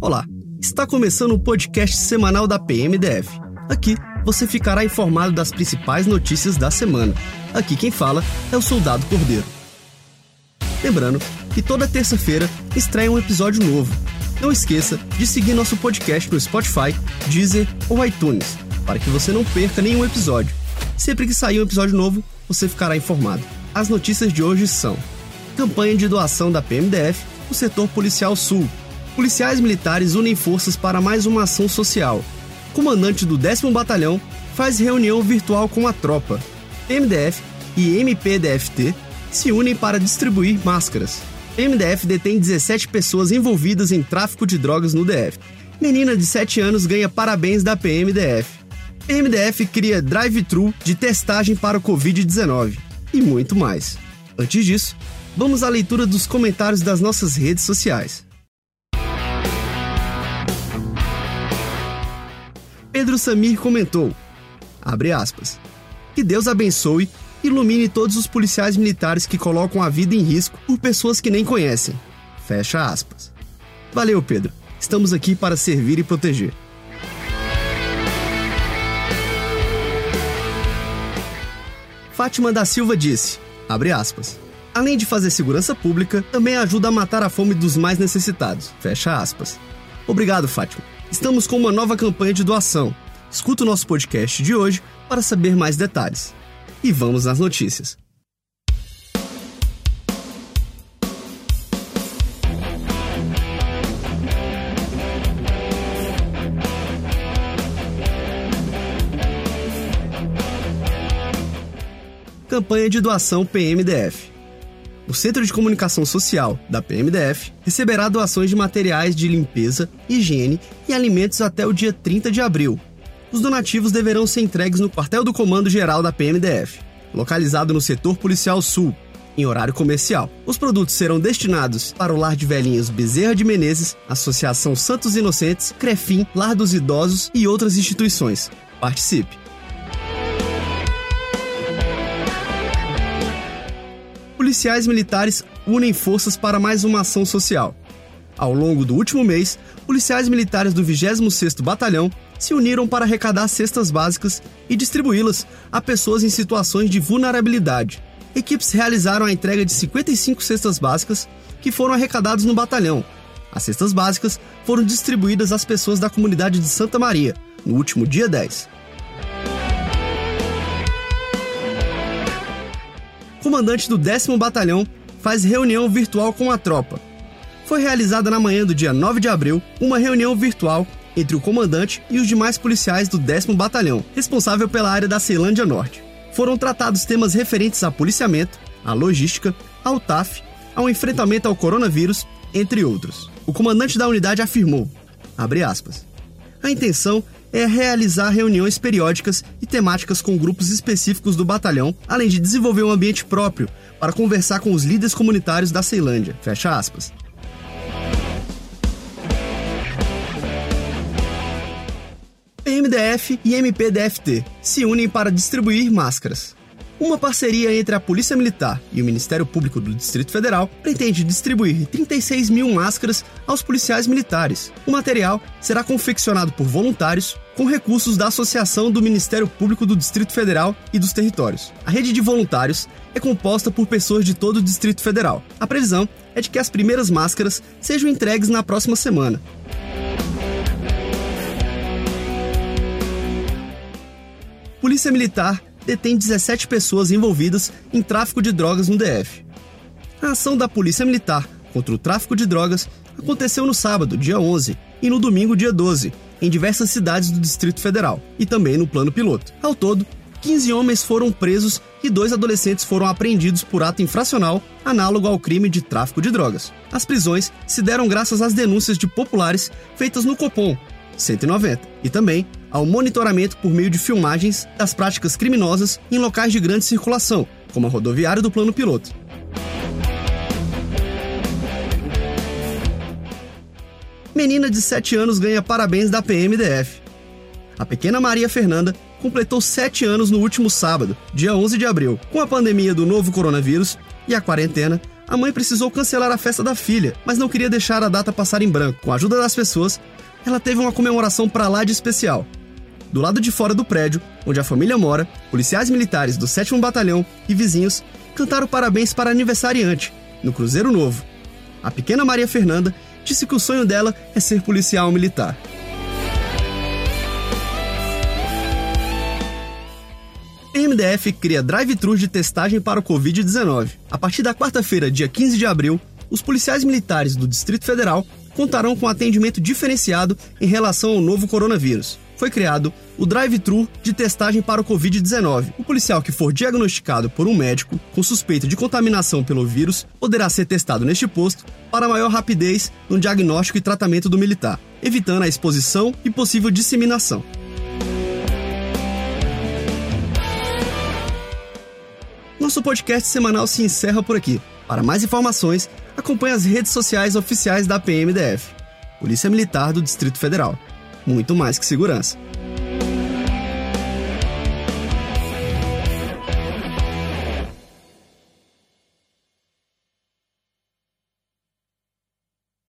Olá, está começando o podcast semanal da PMDF. Aqui você ficará informado das principais notícias da semana. Aqui quem fala é o Soldado Cordeiro. Lembrando que toda terça-feira estreia um episódio novo. Não esqueça de seguir nosso podcast no Spotify, Deezer ou iTunes, para que você não perca nenhum episódio. Sempre que sair um episódio novo, você ficará informado. As notícias de hoje são: campanha de doação da PMDF, o setor policial sul, policiais militares unem forças para mais uma ação social. Comandante do 10 Batalhão faz reunião virtual com a tropa. MDF e MPDFT se unem para distribuir máscaras. MDF detém 17 pessoas envolvidas em tráfico de drogas no DF. Menina de 7 anos ganha parabéns da PMDF. PMDF cria drive-thru de testagem para o Covid-19 e muito mais. Antes disso, vamos à leitura dos comentários das nossas redes sociais. Pedro Samir comentou, aspas, que Deus abençoe e ilumine todos os policiais militares que colocam a vida em risco por pessoas que nem conhecem. Fecha aspas. Valeu, Pedro. Estamos aqui para servir e proteger. Fátima da Silva disse, abre aspas, além de fazer segurança pública, também ajuda a matar a fome dos mais necessitados. Fecha aspas. Obrigado, Fátima. Estamos com uma nova campanha de doação. Escuta o nosso podcast de hoje para saber mais detalhes. E vamos às notícias. Campanha de doação PMDF. O Centro de Comunicação Social, da PMDF, receberá doações de materiais de limpeza, higiene e alimentos até o dia 30 de abril. Os donativos deverão ser entregues no quartel do Comando Geral da PMDF, localizado no setor policial sul, em horário comercial. Os produtos serão destinados para o Lar de Velhinhos Bezerra de Menezes, Associação Santos Inocentes, Crefim, Lar dos Idosos e outras instituições. Participe! Policiais militares unem forças para mais uma ação social. Ao longo do último mês, policiais militares do 26º Batalhão se uniram para arrecadar cestas básicas e distribuí-las a pessoas em situações de vulnerabilidade. Equipes realizaram a entrega de 55 cestas básicas que foram arrecadadas no batalhão. As cestas básicas foram distribuídas às pessoas da comunidade de Santa Maria, no último dia 10. Comandante do 10 Batalhão faz reunião virtual com a tropa. Foi realizada na manhã do dia 9 de abril uma reunião virtual entre o comandante e os demais policiais do 10 Batalhão, responsável pela área da Ceilândia Norte. Foram tratados temas referentes a policiamento, à logística, ao TAF, ao enfrentamento ao coronavírus, entre outros. O comandante da unidade afirmou, aspas, a intenção é realizar reuniões periódicas e temáticas com grupos específicos do batalhão, além de desenvolver um ambiente próprio para conversar com os líderes comunitários da Ceilândia. Fecha aspas. PMDF e MPDFT se unem para distribuir máscaras. Uma parceria entre a Polícia Militar e o Ministério Público do Distrito Federal pretende distribuir 36 mil máscaras aos policiais militares. O material será confeccionado por voluntários com recursos da Associação do Ministério Público do Distrito Federal e dos Territórios. A rede de voluntários é composta por pessoas de todo o Distrito Federal. A previsão é de que as primeiras máscaras sejam entregues na próxima semana. Polícia Militar detém 17 pessoas envolvidas em tráfico de drogas no DF. A ação da Polícia Militar contra o tráfico de drogas aconteceu no sábado, dia 11, e no domingo, dia 12, em diversas cidades do Distrito Federal e também no plano piloto. Ao todo, 15 homens foram presos e dois adolescentes foram apreendidos por ato infracional análogo ao crime de tráfico de drogas. As prisões se deram graças às denúncias de populares feitas no Copom 190 e também ao monitoramento por meio de filmagens das práticas criminosas em locais de grande circulação, como a rodoviária do plano piloto. Menina de 7 anos ganha parabéns da PMDF. A pequena Maria Fernanda completou 7 anos no último sábado, dia 11 de abril. Com a pandemia do novo coronavírus e a quarentena, a mãe precisou cancelar a festa da filha, mas não queria deixar a data passar em branco. Com a ajuda das pessoas, ela teve uma comemoração para lá de especial. Do lado de fora do prédio, onde a família mora, policiais militares do 7 Batalhão e vizinhos cantaram parabéns para a aniversariante, no Cruzeiro Novo. A pequena Maria Fernanda disse que o sonho dela é ser policial militar. MDF cria drive-thru de testagem para o Covid-19. A partir da quarta-feira, dia 15 de abril, os policiais militares do Distrito Federal contarão com atendimento diferenciado em relação ao novo coronavírus. Foi criado o drive-thru de testagem para o Covid-19. O policial que for diagnosticado por um médico com suspeita de contaminação pelo vírus poderá ser testado neste posto para maior rapidez no diagnóstico e tratamento do militar, evitando a exposição e possível disseminação. Nosso podcast semanal se encerra por aqui. Para mais informações, acompanhe as redes sociais oficiais da PMDF, Polícia Militar do Distrito Federal. Muito mais que segurança.